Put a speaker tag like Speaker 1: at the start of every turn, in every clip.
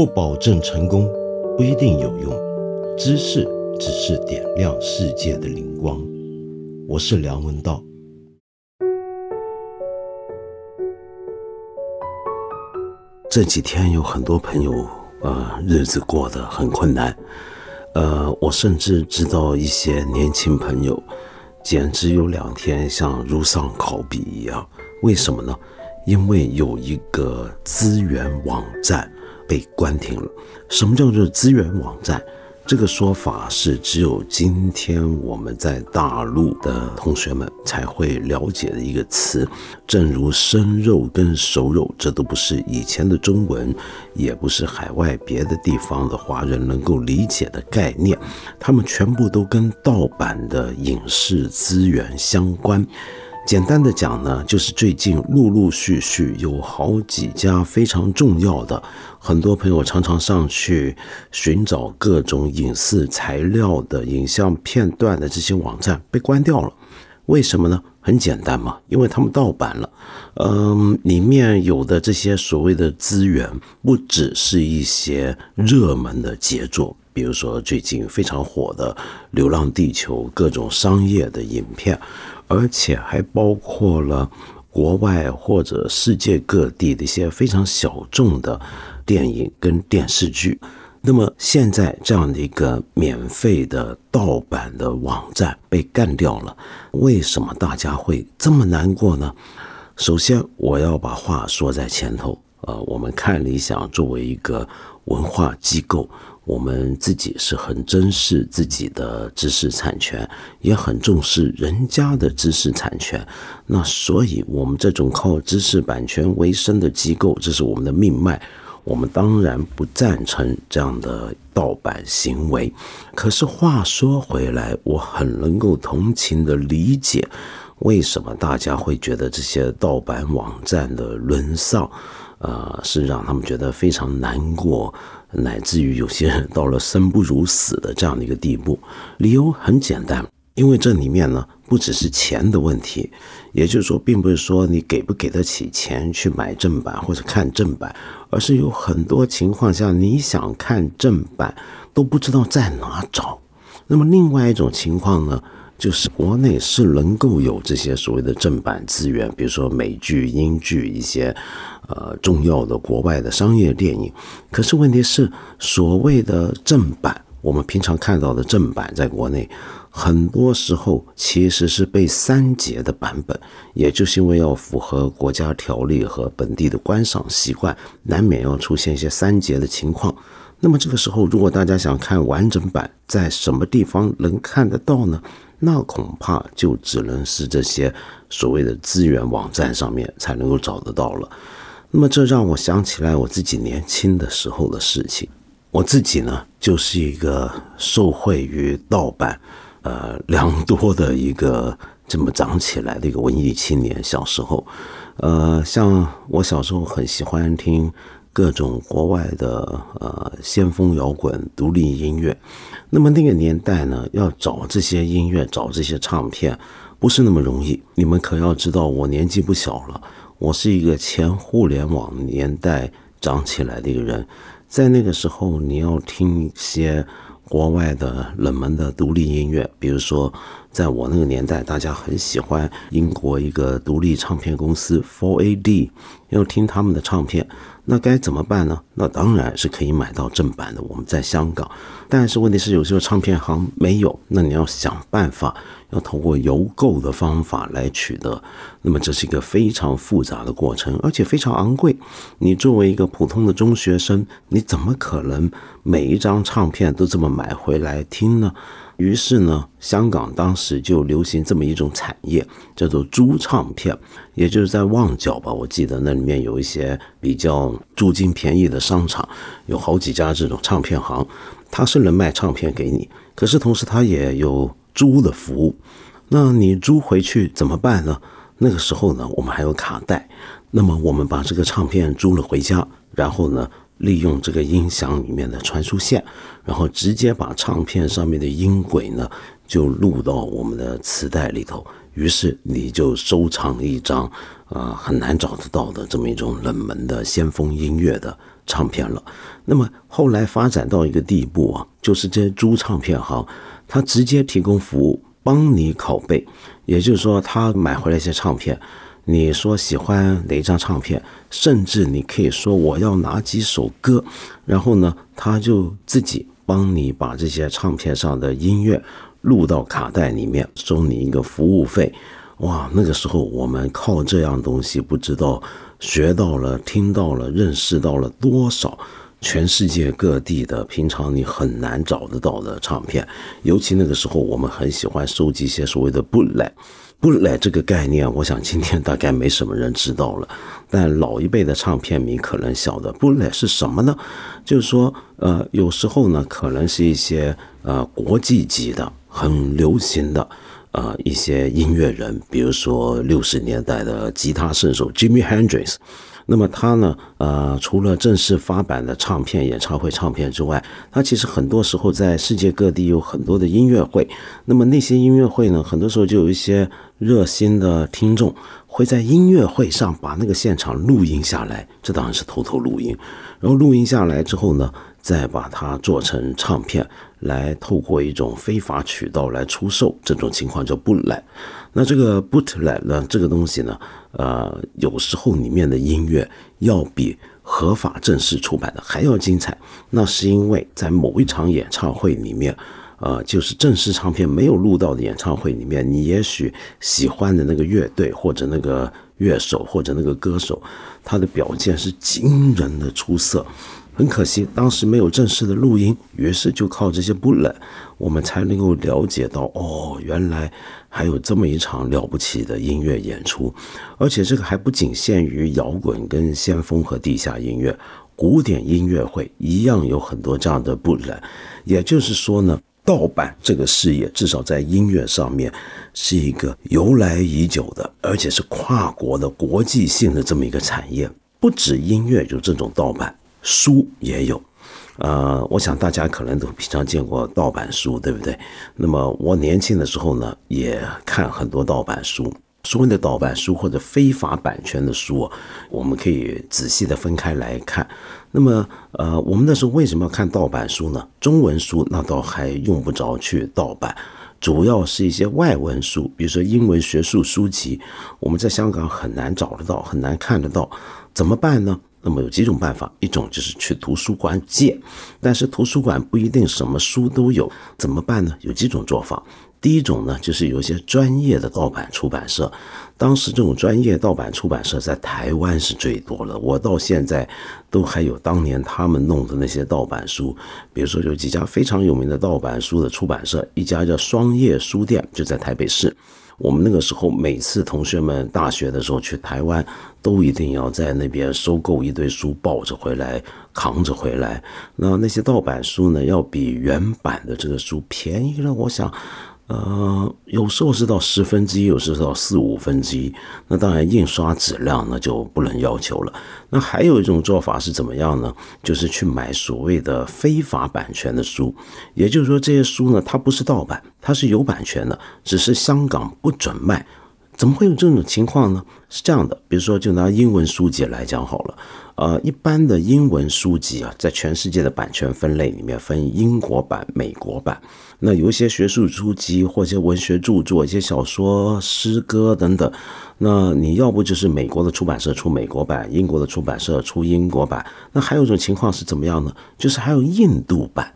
Speaker 1: 不保证成功，不一定有用。知识只是点亮世界的灵光。我是梁文道。这几天有很多朋友，呃，日子过得很困难。呃，我甚至知道一些年轻朋友，简直有两天像如丧考妣一样。为什么呢？因为有一个资源网站被关停了。什么叫做资源网站？这个说法是只有今天我们在大陆的同学们才会了解的一个词。正如生肉跟熟肉，这都不是以前的中文，也不是海外别的地方的华人能够理解的概念。他们全部都跟盗版的影视资源相关。简单的讲呢，就是最近陆陆续续有好几家非常重要的，很多朋友常常上去寻找各种影视材料的影像片段的这些网站被关掉了。为什么呢？很简单嘛，因为他们盗版了。嗯，里面有的这些所谓的资源，不只是一些热门的杰作，比如说最近非常火的《流浪地球》各种商业的影片。而且还包括了国外或者世界各地的一些非常小众的电影跟电视剧。那么现在这样的一个免费的盗版的网站被干掉了，为什么大家会这么难过呢？首先，我要把话说在前头。呃，我们看理想作为一个文化机构。我们自己是很珍视自己的知识产权，也很重视人家的知识产权。那所以，我们这种靠知识版权为生的机构，这是我们的命脉。我们当然不赞成这样的盗版行为。可是话说回来，我很能够同情的理解，为什么大家会觉得这些盗版网站的沦丧，呃，是让他们觉得非常难过。乃至于有些人到了生不如死的这样的一个地步，理由很简单，因为这里面呢不只是钱的问题，也就是说，并不是说你给不给得起钱去买正版或者看正版，而是有很多情况下你想看正版都不知道在哪找。那么另外一种情况呢？就是国内是能够有这些所谓的正版资源，比如说美剧、英剧一些，呃，重要的国外的商业电影。可是问题是，所谓的正版，我们平常看到的正版，在国内很多时候其实是被删节的版本，也就是因为要符合国家条例和本地的观赏习惯，难免要出现一些删节的情况。那么这个时候，如果大家想看完整版，在什么地方能看得到呢？那恐怕就只能是这些所谓的资源网站上面才能够找得到了。那么这让我想起来我自己年轻的时候的事情。我自己呢，就是一个受惠于盗版，呃，良多的一个这么长起来的一个文艺青年。小时候，呃，像我小时候很喜欢听。各种国外的呃先锋摇滚、独立音乐，那么那个年代呢，要找这些音乐、找这些唱片，不是那么容易。你们可要知道，我年纪不小了，我是一个前互联网年代长起来的一个人，在那个时候，你要听一些国外的冷门的独立音乐，比如说，在我那个年代，大家很喜欢英国一个独立唱片公司 Four AD，要听他们的唱片。那该怎么办呢？那当然是可以买到正版的。我们在香港，但是问题是有时候唱片行没有，那你要想办法，要通过邮购的方法来取得。那么这是一个非常复杂的过程，而且非常昂贵。你作为一个普通的中学生，你怎么可能每一张唱片都这么买回来听呢？于是呢，香港当时就流行这么一种产业，叫做租唱片，也就是在旺角吧，我记得那里面有一些比较租金便宜的商场，有好几家这种唱片行，它是能卖唱片给你，可是同时它也有租的服务。那你租回去怎么办呢？那个时候呢，我们还有卡带，那么我们把这个唱片租了回家，然后呢？利用这个音响里面的传输线，然后直接把唱片上面的音轨呢，就录到我们的磁带里头，于是你就收藏一张，呃，很难找得到的这么一种冷门的先锋音乐的唱片了。那么后来发展到一个地步啊，就是这些租唱片行，他直接提供服务，帮你拷贝，也就是说，他买回来一些唱片。你说喜欢哪一张唱片，甚至你可以说我要哪几首歌，然后呢，他就自己帮你把这些唱片上的音乐录到卡带里面，收你一个服务费。哇，那个时候我们靠这样东西，不知道学到了、听到了、认识到了多少全世界各地的平常你很难找得到的唱片。尤其那个时候，我们很喜欢收集一些所谓的布莱。布莱这个概念，我想今天大概没什么人知道了，但老一辈的唱片迷可能晓得。布莱是什么呢？就是说，呃，有时候呢，可能是一些呃国际级的、很流行的呃一些音乐人，比如说六十年代的吉他圣手 Jimmy Hendrix。那么他呢？呃，除了正式发版的唱片、演唱会唱片之外，他其实很多时候在世界各地有很多的音乐会。那么那些音乐会呢，很多时候就有一些热心的听众会在音乐会上把那个现场录音下来，这当然是偷偷录音。然后录音下来之后呢，再把它做成唱片，来透过一种非法渠道来出售。这种情况叫不来。那这个 bootleg 呢？这个东西呢？呃，有时候里面的音乐要比合法正式出版的还要精彩。那是因为在某一场演唱会里面，呃，就是正式唱片没有录到的演唱会里面，你也许喜欢的那个乐队或者那个乐手或者那个歌手，他的表现是惊人的出色。很可惜，当时没有正式的录音，于是就靠这些不冷，我们才能够了解到，哦，原来还有这么一场了不起的音乐演出，而且这个还不仅限于摇滚、跟先锋和地下音乐，古典音乐会一样有很多这样的不冷。也就是说呢，盗版这个事业至少在音乐上面是一个由来已久的，而且是跨国的国际性的这么一个产业，不止音乐有这种盗版。书也有，呃，我想大家可能都平常见过盗版书，对不对？那么我年轻的时候呢，也看很多盗版书。所谓的盗版书或者非法版权的书，我们可以仔细的分开来看。那么，呃，我们那时候为什么要看盗版书呢？中文书那倒还用不着去盗版，主要是一些外文书，比如说英文学术书籍，我们在香港很难找得到，很难看得到，怎么办呢？那么有几种办法，一种就是去图书馆借，但是图书馆不一定什么书都有，怎么办呢？有几种做法。第一种呢，就是有些专业的盗版出版社，当时这种专业盗版出版社在台湾是最多了，我到现在都还有当年他们弄的那些盗版书，比如说有几家非常有名的盗版书的出版社，一家叫双叶书店，就在台北市。我们那个时候，每次同学们大学的时候去台湾，都一定要在那边收购一堆书，抱着回来，扛着回来。那那些盗版书呢，要比原版的这个书便宜了，我想。呃，有时候是到十分之一，有时候到四五分之一。那当然，印刷质量呢就不能要求了。那还有一种做法是怎么样呢？就是去买所谓的非法版权的书，也就是说，这些书呢，它不是盗版，它是有版权的，只是香港不准卖。怎么会有这种情况呢？是这样的，比如说，就拿英文书籍来讲好了。呃，一般的英文书籍啊，在全世界的版权分类里面分英国版、美国版。那有一些学术书籍或一些文学著作、一些小说、诗歌等等，那你要不就是美国的出版社出美国版，英国的出版社出英国版。那还有一种情况是怎么样呢？就是还有印度版。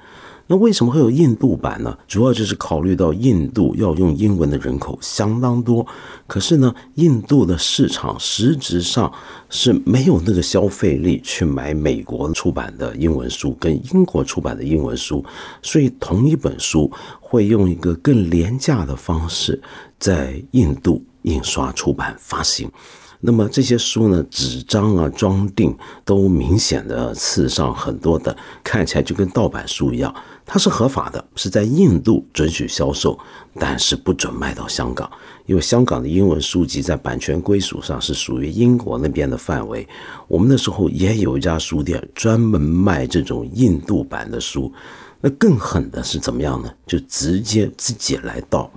Speaker 1: 那为什么会有印度版呢？主要就是考虑到印度要用英文的人口相当多，可是呢，印度的市场实质上是没有那个消费力去买美国出版的英文书跟英国出版的英文书，所以同一本书会用一个更廉价的方式在印度印刷出版发行。那么这些书呢，纸张啊、装订都明显的刺上很多的，看起来就跟盗版书一样。它是合法的，是在印度准许销售，但是不准卖到香港，因为香港的英文书籍在版权归属上是属于英国那边的范围。我们那时候也有一家书店专门卖这种印度版的书，那更狠的是怎么样呢？就直接自己来盗。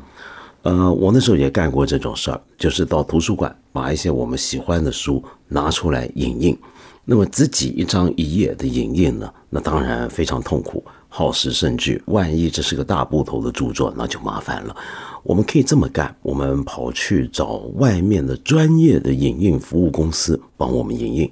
Speaker 1: 呃，我那时候也干过这种事儿，就是到图书馆把一些我们喜欢的书拿出来影印。那么自己一张一页的影印呢，那当然非常痛苦，耗时甚巨。万一这是个大部头的著作，那就麻烦了。我们可以这么干：我们跑去找外面的专业的影印服务公司帮我们影印，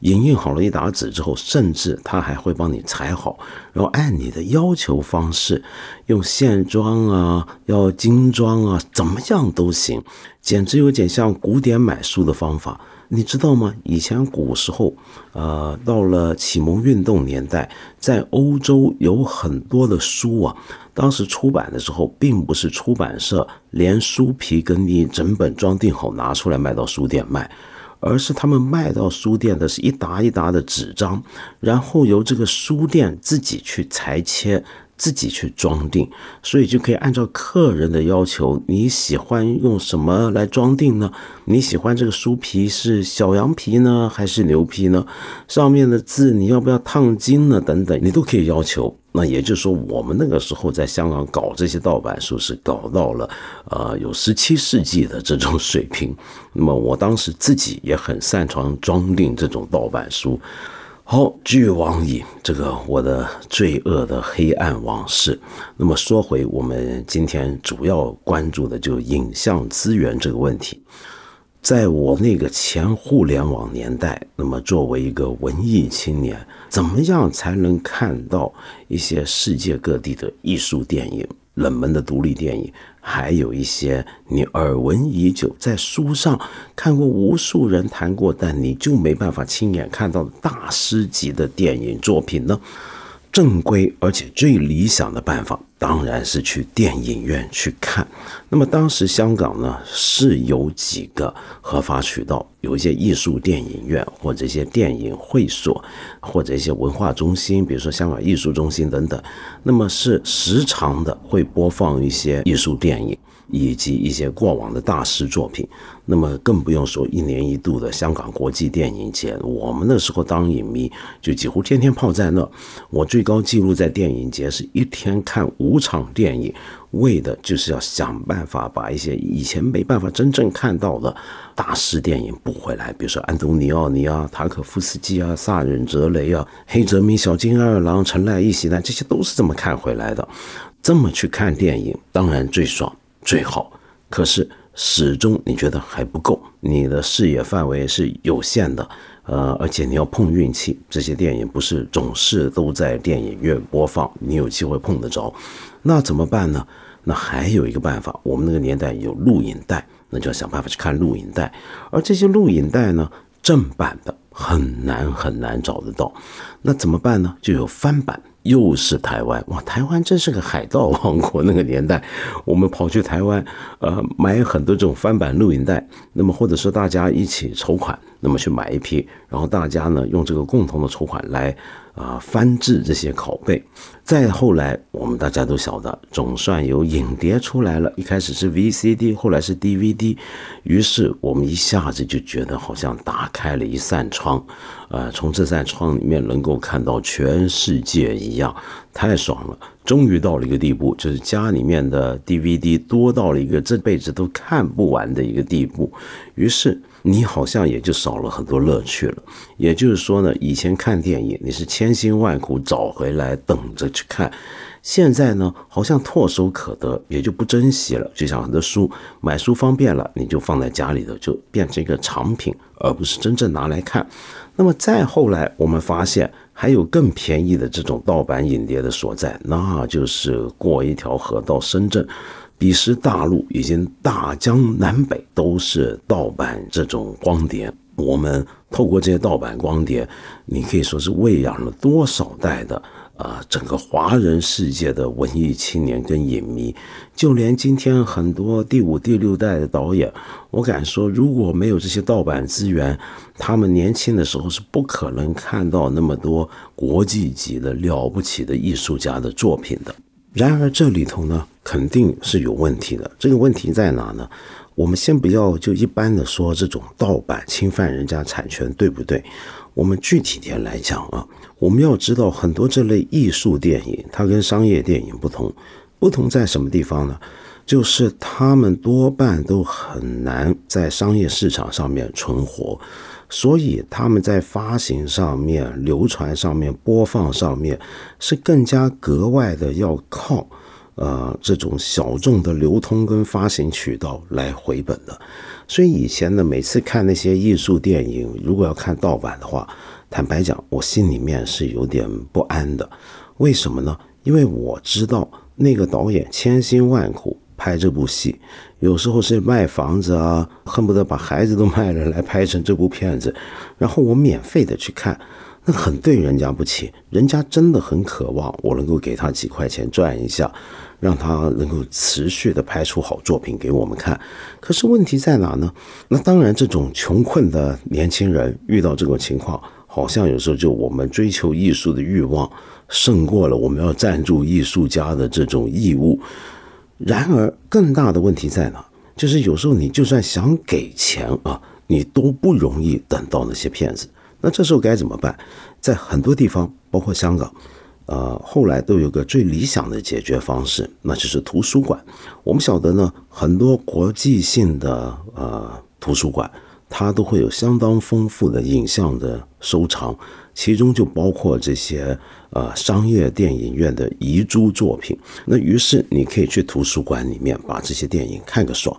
Speaker 1: 影印好了一沓纸之后，甚至他还会帮你裁好，然后按你的要求方式，用线装啊，要精装啊，怎么样都行，简直有点像古典买书的方法。你知道吗？以前古时候，呃，到了启蒙运动年代，在欧洲有很多的书啊。当时出版的时候，并不是出版社连书皮跟你整本装订好拿出来卖到书店卖，而是他们卖到书店的是一沓一沓的纸张，然后由这个书店自己去裁切。自己去装订，所以就可以按照客人的要求，你喜欢用什么来装订呢？你喜欢这个书皮是小羊皮呢，还是牛皮呢？上面的字你要不要烫金呢？等等，你都可以要求。那也就是说，我们那个时候在香港搞这些盗版书，是搞到了呃有十七世纪的这种水平。那么我当时自己也很擅长装订这种盗版书。好，俱往矣。这个我的罪恶的黑暗往事。那么说回我们今天主要关注的，就影像资源这个问题。在我那个前互联网年代，那么作为一个文艺青年，怎么样才能看到一些世界各地的艺术电影、冷门的独立电影？还有一些你耳闻已久，在书上看过无数人谈过，但你就没办法亲眼看到的大师级的电影作品呢？正规而且最理想的办法，当然是去电影院去看。那么当时香港呢是有几个合法渠道，有一些艺术电影院或者一些电影会所，或者一些文化中心，比如说香港艺术中心等等。那么是时常的会播放一些艺术电影。以及一些过往的大师作品，那么更不用说一年一度的香港国际电影节。我们那时候当影迷，就几乎天天泡在那。我最高记录在电影节是一天看五场电影，为的就是要想办法把一些以前没办法真正看到的大师电影补回来。比如说安东尼奥尼啊、塔可夫斯基啊、萨忍哲雷啊、黑泽明、小金二郎、陈赖一喜呢，这些都是这么看回来的。这么去看电影，当然最爽。最好，可是始终你觉得还不够，你的视野范围是有限的，呃，而且你要碰运气，这些电影不是总是都在电影院播放，你有机会碰得着，那怎么办呢？那还有一个办法，我们那个年代有录影带，那就要想办法去看录影带，而这些录影带呢，正版的很难很难找得到，那怎么办呢？就有翻版。又是台湾哇！台湾真是个海盗王国。那个年代，我们跑去台湾，呃，买很多这种翻版录影带。那么，或者是大家一起筹款，那么去买一批，然后大家呢用这个共同的筹款来。啊，翻制这些拷贝，再后来，我们大家都晓得，总算有影碟出来了。一开始是 VCD，后来是 DVD，于是我们一下子就觉得好像打开了一扇窗，呃，从这扇窗里面能够看到全世界一样，太爽了。终于到了一个地步，就是家里面的 DVD 多到了一个这辈子都看不完的一个地步，于是。你好像也就少了很多乐趣了。也就是说呢，以前看电影你是千辛万苦找回来等着去看，现在呢好像唾手可得，也就不珍惜了。就像很多书，买书方便了，你就放在家里头，就变成一个藏品，而不是真正拿来看。那么再后来，我们发现还有更便宜的这种盗版影碟的所在，那就是过一条河到深圳。彼时大陆已经大江南北都是盗版这种光碟，我们透过这些盗版光碟，你可以说是喂养了多少代的啊整个华人世界的文艺青年跟影迷，就连今天很多第五、第六代的导演，我敢说，如果没有这些盗版资源，他们年轻的时候是不可能看到那么多国际级的了不起的艺术家的作品的。然而这里头呢，肯定是有问题的。这个问题在哪呢？我们先不要就一般的说这种盗版侵犯人家产权，对不对？我们具体点来讲啊，我们要知道很多这类艺术电影，它跟商业电影不同，不同在什么地方呢？就是他们多半都很难在商业市场上面存活，所以他们在发行上面、流传上面、播放上面是更加格外的要靠呃这种小众的流通跟发行渠道来回本的。所以以前呢，每次看那些艺术电影，如果要看盗版的话，坦白讲，我心里面是有点不安的。为什么呢？因为我知道那个导演千辛万苦拍这部戏，有时候是卖房子啊，恨不得把孩子都卖了来拍成这部片子，然后我免费的去看，那很对人家不起。人家真的很渴望我能够给他几块钱赚一下。让他能够持续的拍出好作品给我们看，可是问题在哪呢？那当然，这种穷困的年轻人遇到这种情况，好像有时候就我们追求艺术的欲望胜过了我们要赞助艺术家的这种义务。然而，更大的问题在哪？就是有时候你就算想给钱啊，你都不容易等到那些骗子。那这时候该怎么办？在很多地方，包括香港。呃，后来都有个最理想的解决方式，那就是图书馆。我们晓得呢，很多国际性的呃图书馆，它都会有相当丰富的影像的收藏，其中就包括这些呃商业电影院的遗珠作品。那于是你可以去图书馆里面把这些电影看个爽，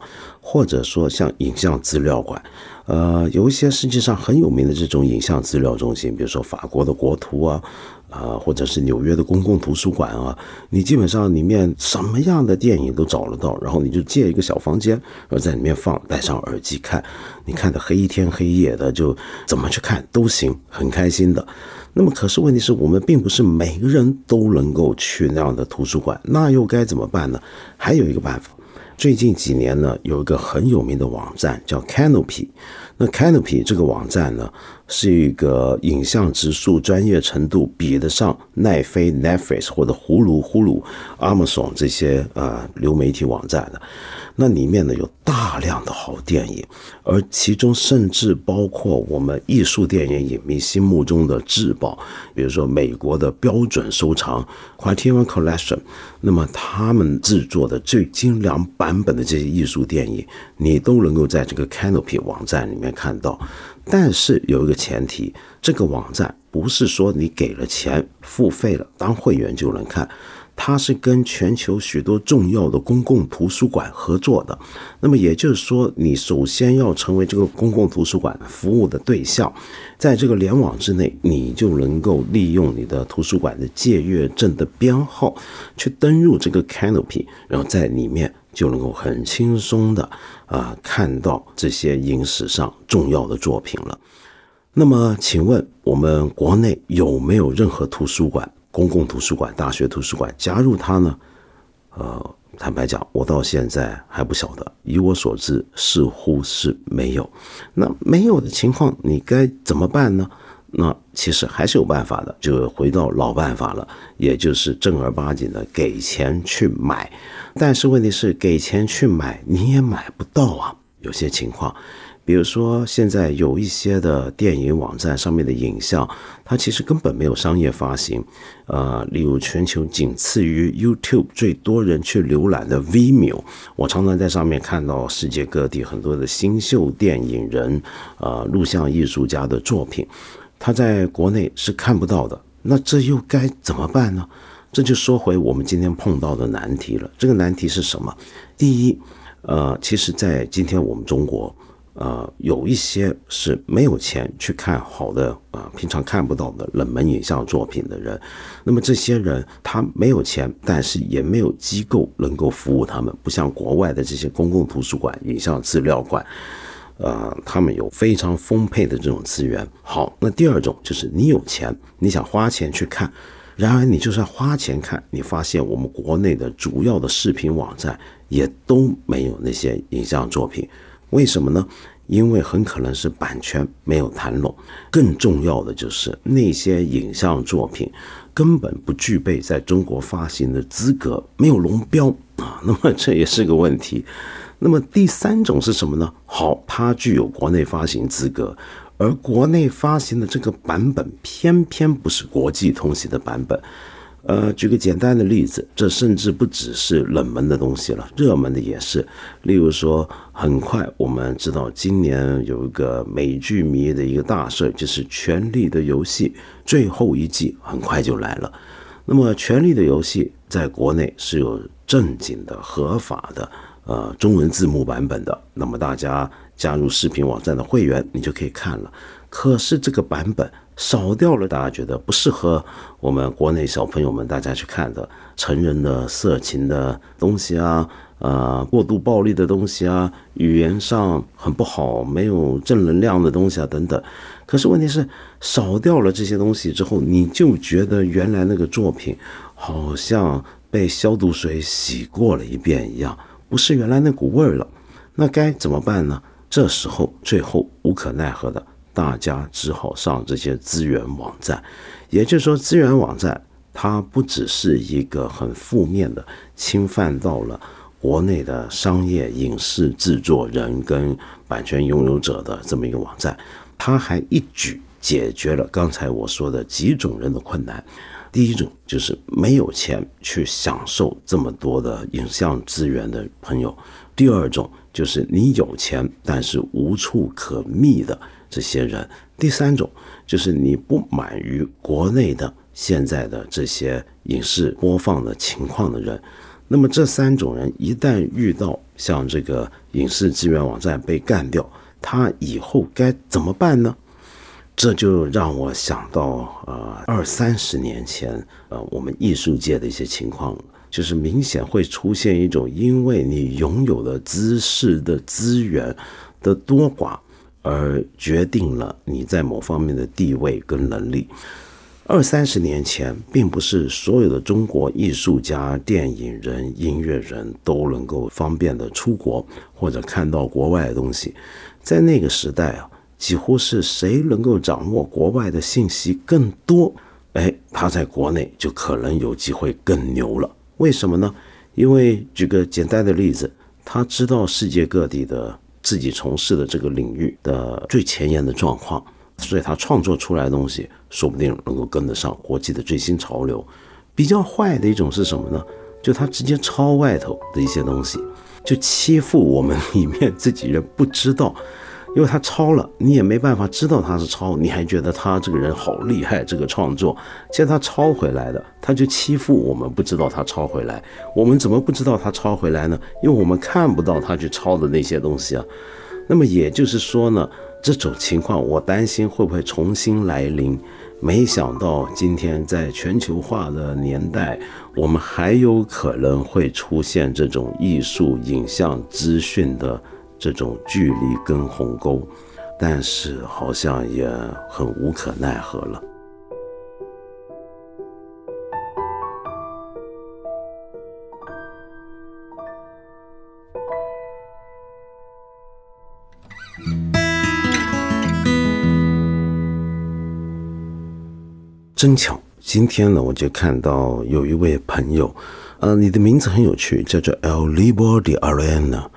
Speaker 1: 或者说像影像资料馆，呃，有一些世界上很有名的这种影像资料中心，比如说法国的国图啊。啊，或者是纽约的公共图书馆啊，你基本上里面什么样的电影都找得到，然后你就借一个小房间，然后在里面放，戴上耳机看，你看的黑天黑夜的，就怎么去看都行，很开心的。那么，可是问题是我们并不是每个人都能够去那样的图书馆，那又该怎么办呢？还有一个办法，最近几年呢，有一个很有名的网站叫 Canopy。那 Canopy 这个网站呢，是一个影像指数专业程度比得上奈飞 Netflix 或者呼噜呼噜 Amazon 这些呃流媒体网站的。那里面呢有大量的好电影，而其中甚至包括我们艺术电影影迷心目中的至宝，比如说美国的标准收藏 Criterion Collection，那么他们制作的最精良版本的这些艺术电影，你都能够在这个 Canopy 网站里面看到。但是有一个前提，这个网站不是说你给了钱付费了当会员就能看。它是跟全球许多重要的公共图书馆合作的，那么也就是说，你首先要成为这个公共图书馆服务的对象，在这个联网之内，你就能够利用你的图书馆的借阅证的编号去登入这个 Canopy，然后在里面就能够很轻松的啊看到这些影史上重要的作品了。那么，请问我们国内有没有任何图书馆？公共图书馆、大学图书馆加入它呢？呃，坦白讲，我到现在还不晓得。以我所知，似乎是没有。那没有的情况，你该怎么办呢？那其实还是有办法的，就回到老办法了，也就是正儿八经的给钱去买。但是问题是，给钱去买你也买不到啊，有些情况。比如说，现在有一些的电影网站上面的影像，它其实根本没有商业发行。呃，例如全球仅次于 YouTube 最多人去浏览的 Vimeo，我常常在上面看到世界各地很多的新秀电影人、呃录像艺术家的作品，他在国内是看不到的。那这又该怎么办呢？这就说回我们今天碰到的难题了。这个难题是什么？第一，呃，其实，在今天我们中国。呃，有一些是没有钱去看好的啊，平常看不到的冷门影像作品的人，那么这些人他没有钱，但是也没有机构能够服务他们，不像国外的这些公共图书馆、影像资料馆，呃，他们有非常丰沛的这种资源。好，那第二种就是你有钱，你想花钱去看，然而你就算花钱看，你发现我们国内的主要的视频网站也都没有那些影像作品。为什么呢？因为很可能是版权没有谈拢，更重要的就是那些影像作品根本不具备在中国发行的资格，没有龙标啊。那么这也是个问题。那么第三种是什么呢？好，它具有国内发行资格，而国内发行的这个版本偏偏不是国际通行的版本。呃，举个简单的例子，这甚至不只是冷门的东西了，热门的也是。例如说，很快我们知道，今年有一个美剧迷的一个大事，就是《权力的游戏》最后一季很快就来了。那么，《权力的游戏》在国内是有正经的、合法的呃中文字幕版本的。那么，大家加入视频网站的会员，你就可以看了。可是这个版本。少掉了，大家觉得不适合我们国内小朋友们大家去看的成人的色情的东西啊，呃，过度暴力的东西啊，语言上很不好，没有正能量的东西啊等等。可是问题是，少掉了这些东西之后，你就觉得原来那个作品好像被消毒水洗过了一遍一样，不是原来那股味儿了。那该怎么办呢？这时候最后无可奈何的。大家只好上这些资源网站，也就是说，资源网站它不只是一个很负面的侵犯到了国内的商业影视制作人跟版权拥有者的这么一个网站，它还一举解决了刚才我说的几种人的困难。第一种就是没有钱去享受这么多的影像资源的朋友；第二种就是你有钱但是无处可觅的。这些人，第三种就是你不满于国内的现在的这些影视播放的情况的人，那么这三种人一旦遇到像这个影视资源网站被干掉，他以后该怎么办呢？这就让我想到，呃，二三十年前，呃，我们艺术界的一些情况，就是明显会出现一种，因为你拥有的知识的资源的多寡。而决定了你在某方面的地位跟能力。二三十年前，并不是所有的中国艺术家、电影人、音乐人都能够方便的出国或者看到国外的东西。在那个时代啊，几乎是谁能够掌握国外的信息更多，哎，他在国内就可能有机会更牛了。为什么呢？因为举个简单的例子，他知道世界各地的。自己从事的这个领域的最前沿的状况，所以他创作出来的东西说不定能够跟得上国际的最新潮流。比较坏的一种是什么呢？就他直接抄外头的一些东西，就欺负我们里面自己人不知道。因为他抄了，你也没办法知道他是抄，你还觉得他这个人好厉害，这个创作，其实他抄回来的，他就欺负我们，不知道他抄回来，我们怎么不知道他抄回来呢？因为我们看不到他去抄的那些东西啊。那么也就是说呢，这种情况我担心会不会重新来临？没想到今天在全球化的年代，我们还有可能会出现这种艺术影像资讯的。这种距离跟鸿沟，但是好像也很无可奈何了。真巧，今天呢，我就看到有一位朋友，呃，你的名字很有趣，叫做 El Libro de Arena。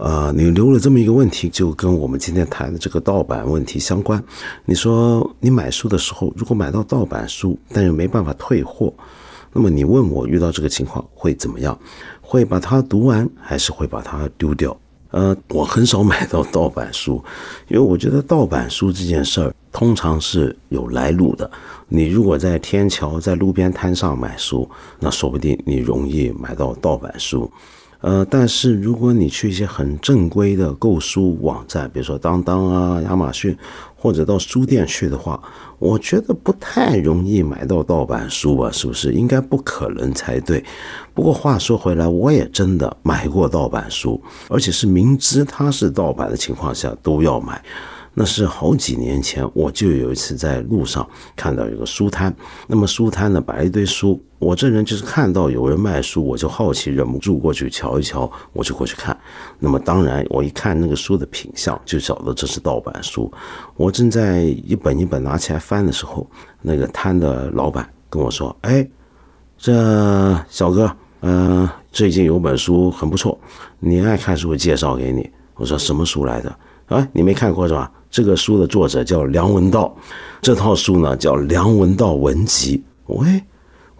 Speaker 1: 呃，你留了这么一个问题，就跟我们今天谈的这个盗版问题相关。你说你买书的时候，如果买到盗版书，但又没办法退货，那么你问我遇到这个情况会怎么样？会把它读完，还是会把它丢掉？呃，我很少买到盗版书，因为我觉得盗版书这件事儿通常是有来路的。你如果在天桥、在路边摊上买书，那说不定你容易买到盗版书。呃，但是如果你去一些很正规的购书网站，比如说当当啊、亚马逊，或者到书店去的话，我觉得不太容易买到盗版书吧？是不是？应该不可能才对。不过话说回来，我也真的买过盗版书，而且是明知它是盗版的情况下都要买。那是好几年前，我就有一次在路上看到有个书摊，那么书摊呢摆一堆书，我这人就是看到有人卖书，我就好奇，忍不住过去瞧一瞧，我就过去看。那么当然，我一看那个书的品相，就晓得这是盗版书。我正在一本一本拿起来翻的时候，那个摊的老板跟我说：“哎，这小哥，嗯，最近有本书很不错，你爱看书，介绍给你。”我说：“什么书来着？啊，你没看过是吧？”这个书的作者叫梁文道，这套书呢叫《梁文道文集》。喂，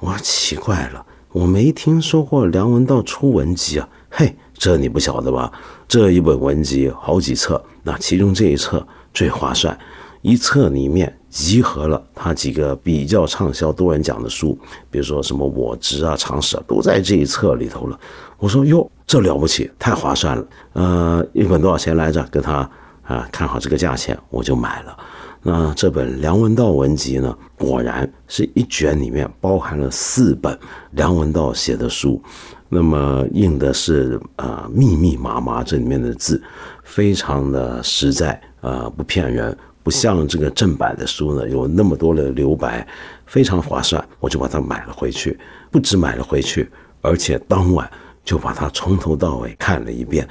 Speaker 1: 我奇怪了，我没听说过梁文道出文集啊。嘿，这你不晓得吧？这一本文集好几册，那其中这一册最划算，一册里面集合了他几个比较畅销、多人讲的书，比如说什么《我执》啊、《常识》啊，都在这一册里头了。我说哟，这了不起，太划算了。呃，一本多少钱来着？跟他啊看好这个价钱，我就买了。那这本梁文道文集呢，果然是一卷里面包含了四本梁文道写的书。那么印的是啊密密麻麻，这里面的字非常的实在啊，不骗人，不像这个正版的书呢有那么多的留白，非常划算，我就把它买了回去，不止买了回去，而且当晚就把它从头到尾看了一遍，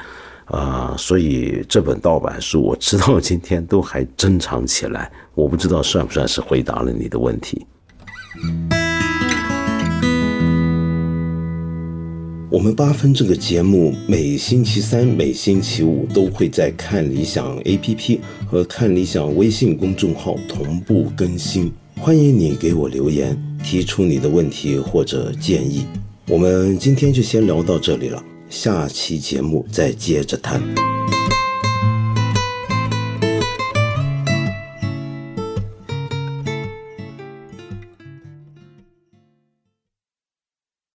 Speaker 1: 啊，所以这本盗版书我直到今天都还珍藏起来，我不知道算不算是回答了你的问题。我们八分这个节目每星期三、每星期五都会在看理想 APP 和看理想微信公众号同步更新，欢迎你给我留言，提出你的问题或者建议。我们今天就先聊到这里了，下期节目再接着谈。